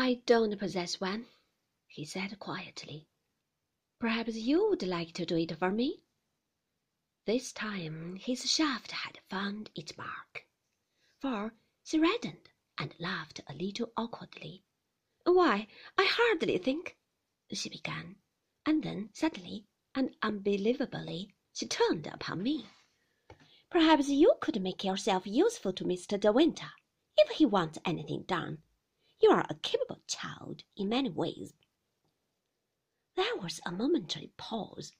I don't possess one, he said quietly. Perhaps you would like to do it for me? This time his shaft had found its mark, for she reddened and laughed a little awkwardly. Why, I hardly think, she began, and then suddenly and unbelievably she turned upon me. Perhaps you could make yourself useful to Mr. De Winter if he wants anything done. You are a capable child in many ways. There was a momentary pause,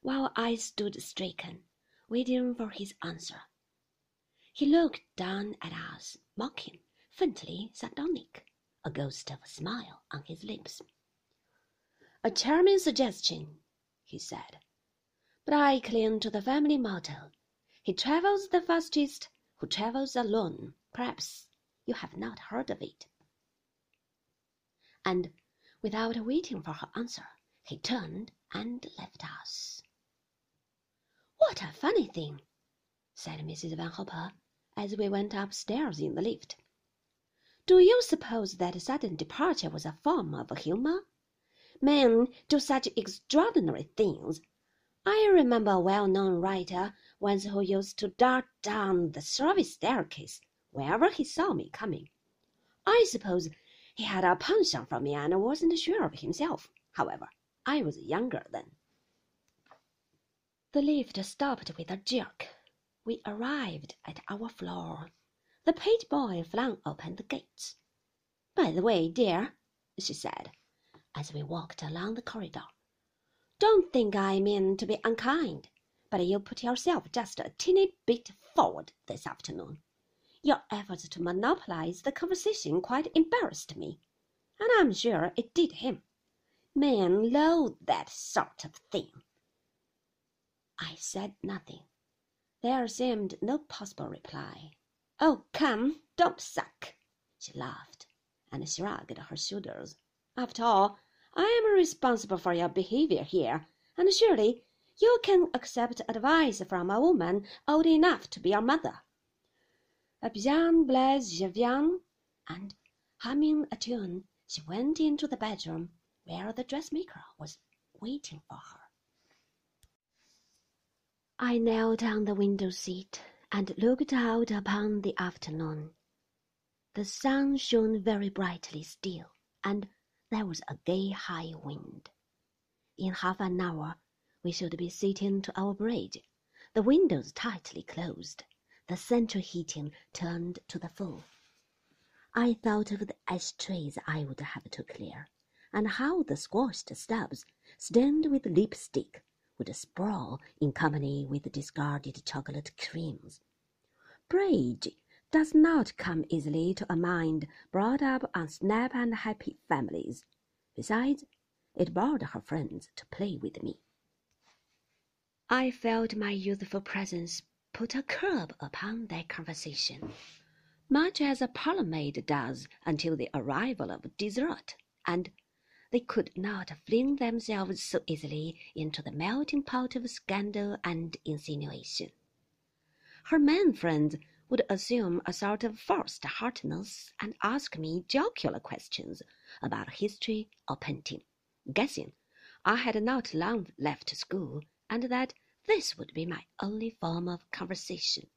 while I stood stricken, waiting for his answer. He looked down at us, mocking, faintly sardonic, a ghost of a smile on his lips. A charming suggestion, he said, but I cling to the family motto he travels the fastest who travels alone. Perhaps you have not heard of it. And without waiting for her answer, he turned and left us. What a funny thing, said Mrs. Van Hopper as we went upstairs in the lift. Do you suppose that a sudden departure was a form of humour? Men do such extraordinary things. I remember a well-known writer once who used to dart down the service staircase whenever he saw me coming. I suppose he had a penchant for me and wasn't sure of himself. However, I was younger then. The lift stopped with a jerk. We arrived at our floor. The page boy flung open the gates. By the way, dear, she said, as we walked along the corridor, don't think I mean to be unkind but you put yourself just a teeny bit forward this afternoon. Your efforts to monopolize the conversation quite embarrassed me, and I'm sure it did him. Men loathe that sort of thing. I said nothing. There seemed no possible reply. Oh, come, don't suck, she laughed and shrugged her shoulders. After all, I am responsible for your behavior here, and surely you can accept advice from a woman old enough to be your mother. Bien, Blaize, je viens. And humming a tune, she went into the bedroom where the dressmaker was waiting for her. I knelt on the window seat and looked out upon the afternoon. The sun shone very brightly still, and there was a gay high wind. In half an hour we should be sitting to our bridge, the windows tightly closed, the central heating turned to the full. I thought of the ashtrays I would have to clear, and how the squashed stubs, stained with lipstick, would sprawl in company with discarded chocolate creams. Bridge does not come easily to a mind brought up on snap and happy families. Besides, it bored her friends to play with me. I felt my youthful presence put a curb upon their conversation, much as a parlour maid does until the arrival of dessert, and they could not fling themselves so easily into the melting pot of scandal and insinuation. Her man friends would assume a sort of forced heartiness and ask me jocular questions about history or painting, guessing I had not long left school and that this would be my only form of conversation.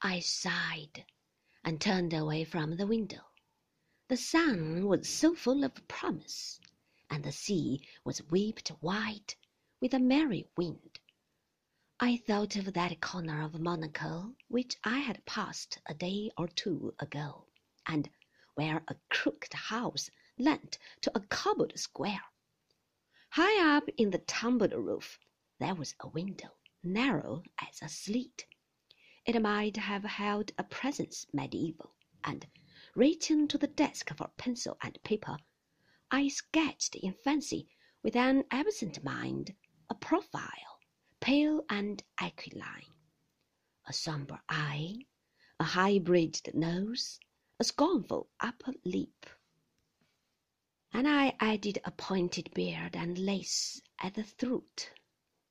I sighed and turned away from the window. The sun was so full of promise, and the sea was whipped white with a merry wind. I thought of that corner of Monaco which I had passed a day or two ago, and where a crooked house lent to a cobbled square. High up in the tumbled roof there was a window, narrow as a slit. It might have held a presence mediaeval, and, reaching to the desk for pencil and paper, I sketched in fancy with an absent mind a profile, pale and aquiline, a sombre eye, a high-bridged nose, a scornful upper lip and I added a pointed beard and lace at the throat,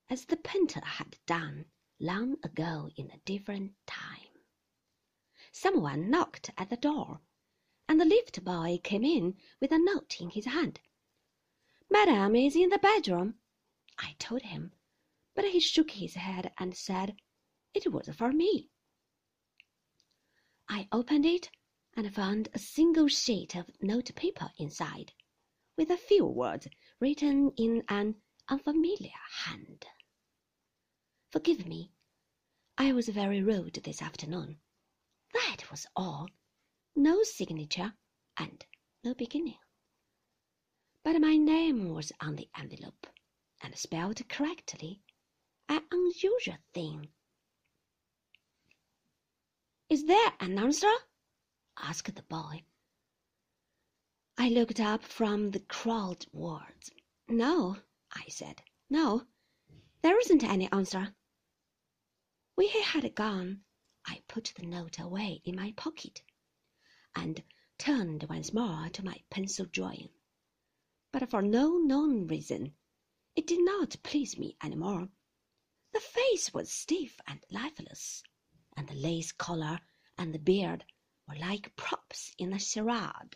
as the painter had done long ago in a different time. Someone knocked at the door, and the lift boy came in with a note in his hand. Madame is in the bedroom, I told him, but he shook his head and said it was for me. I opened it and found a single sheet of notepaper inside, with a few words written in an unfamiliar hand. Forgive me, I was very rude this afternoon. That was all. No signature and no beginning. But my name was on the envelope and spelled correctly, an unusual thing. Is there an answer? asked the boy. I looked up from the crawled words. No, I said. No, there isn't any answer. When he had gone, I put the note away in my pocket and turned once more to my pencil drawing. But for no known reason, it did not please me any more. The face was stiff and lifeless, and the lace collar and the beard were like props in a charade.